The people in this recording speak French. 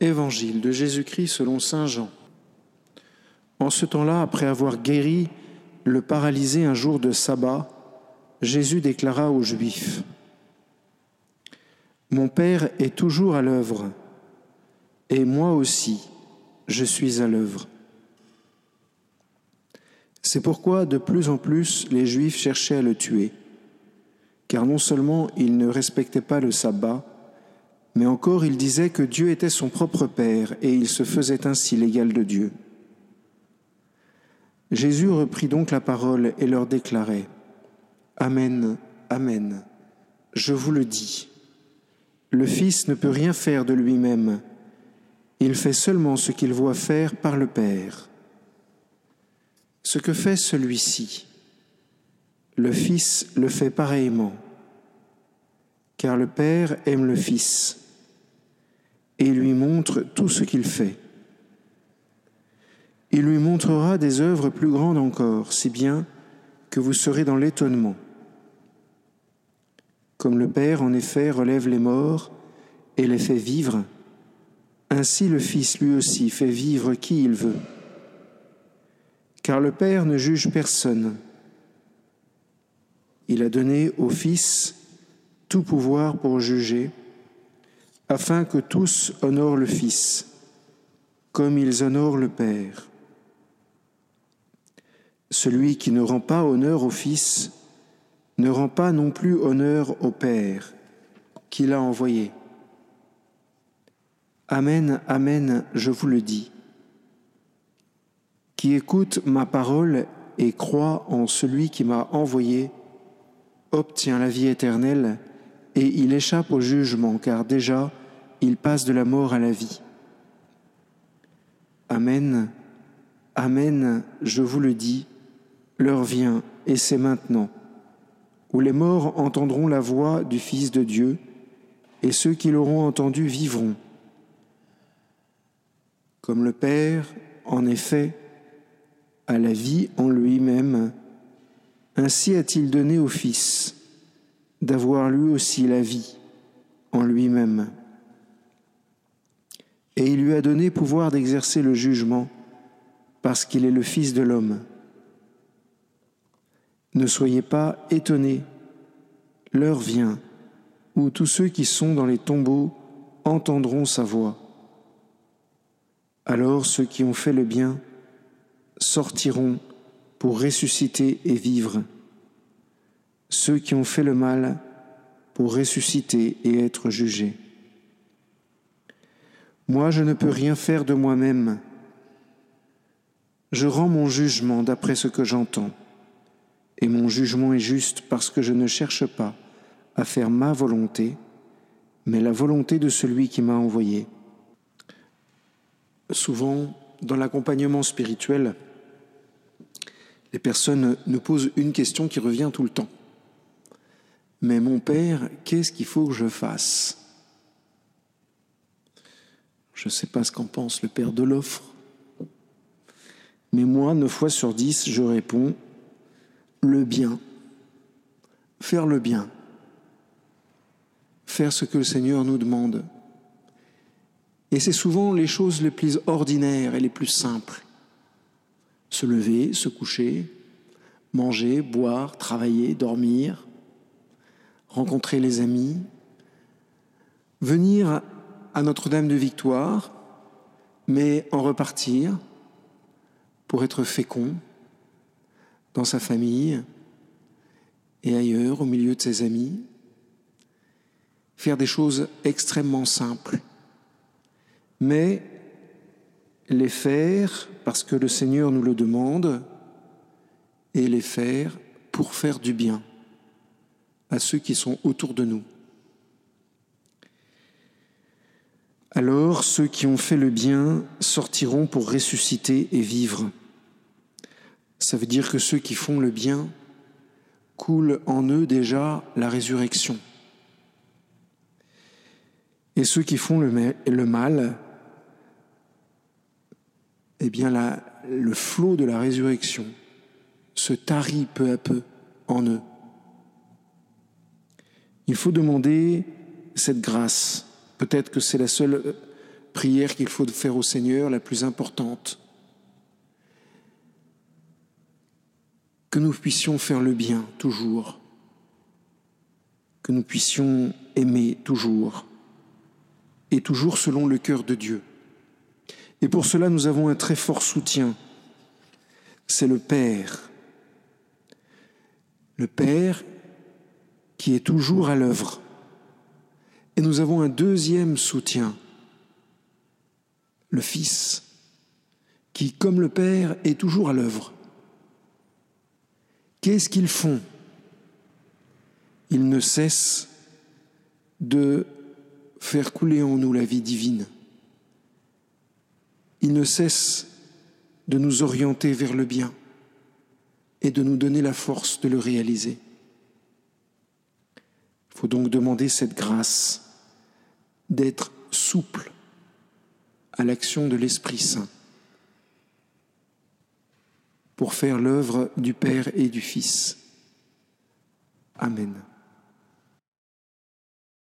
Évangile de Jésus-Christ selon Saint Jean. En ce temps-là, après avoir guéri le paralysé un jour de sabbat, Jésus déclara aux Juifs, Mon Père est toujours à l'œuvre, et moi aussi, je suis à l'œuvre. C'est pourquoi de plus en plus les Juifs cherchaient à le tuer, car non seulement il ne respectait pas le sabbat, mais encore il disait que Dieu était son propre Père et il se faisait ainsi l'égal de Dieu. Jésus reprit donc la parole et leur déclarait, Amen, Amen, je vous le dis, le Fils ne peut rien faire de lui-même, il fait seulement ce qu'il voit faire par le Père. Ce que fait celui-ci, le Fils le fait pareillement, car le Père aime le Fils et lui montre tout ce qu'il fait. Il lui montrera des œuvres plus grandes encore, si bien que vous serez dans l'étonnement. Comme le Père, en effet, relève les morts et les fait vivre, ainsi le Fils lui aussi fait vivre qui il veut. Car le Père ne juge personne. Il a donné au Fils tout pouvoir pour juger, afin que tous honorent le Fils, comme ils honorent le Père. Celui qui ne rend pas honneur au Fils ne rend pas non plus honneur au Père qui l'a envoyé. Amen, Amen, je vous le dis. Qui écoute ma parole et croit en celui qui m'a envoyé obtient la vie éternelle et il échappe au jugement, car déjà il passe de la mort à la vie. Amen, Amen, je vous le dis, l'heure vient, et c'est maintenant, où les morts entendront la voix du Fils de Dieu, et ceux qui l'auront entendu vivront. Comme le Père, en effet, a la vie en lui-même, ainsi a-t-il donné au Fils d'avoir lui aussi la vie en lui-même. Et il lui a donné pouvoir d'exercer le jugement parce qu'il est le Fils de l'homme. Ne soyez pas étonnés, l'heure vient où tous ceux qui sont dans les tombeaux entendront sa voix. Alors ceux qui ont fait le bien sortiront pour ressusciter et vivre. Ceux qui ont fait le mal pour ressusciter et être jugés. Moi, je ne peux rien faire de moi-même. Je rends mon jugement d'après ce que j'entends et mon jugement est juste parce que je ne cherche pas à faire ma volonté, mais la volonté de celui qui m'a envoyé. Souvent, dans l'accompagnement spirituel, les personnes nous posent une question qui revient tout le temps. Mais mon Père, qu'est-ce qu'il faut que je fasse? Je ne sais pas ce qu'en pense le Père de l'offre, mais moi, neuf fois sur dix, je réponds le bien, faire le bien, faire ce que le Seigneur nous demande. Et c'est souvent les choses les plus ordinaires et les plus simples. Se lever, se coucher, manger, boire, travailler, dormir, rencontrer les amis, venir à Notre-Dame de Victoire, mais en repartir pour être fécond, dans sa famille et ailleurs, au milieu de ses amis. Faire des choses extrêmement simples, mais les faire parce que le Seigneur nous le demande et les faire pour faire du bien à ceux qui sont autour de nous. Alors ceux qui ont fait le bien sortiront pour ressusciter et vivre. Ça veut dire que ceux qui font le bien coulent en eux déjà la résurrection. Et ceux qui font le mal, eh bien le flot de la résurrection se tarit peu à peu en eux. Il faut demander cette grâce. Peut-être que c'est la seule prière qu'il faut faire au Seigneur, la plus importante. Que nous puissions faire le bien toujours, que nous puissions aimer toujours, et toujours selon le cœur de Dieu. Et pour cela, nous avons un très fort soutien, c'est le Père. Le Père qui est toujours à l'œuvre. Et nous avons un deuxième soutien, le Fils, qui, comme le Père, est toujours à l'œuvre. Qu'est-ce qu'ils font? Ils ne cessent de faire couler en nous la vie divine. Ils ne cessent de nous orienter vers le bien et de nous donner la force de le réaliser. Il faut donc demander cette grâce d'être souple à l'action de l'Esprit Saint pour faire l'œuvre du Père et du Fils. Amen.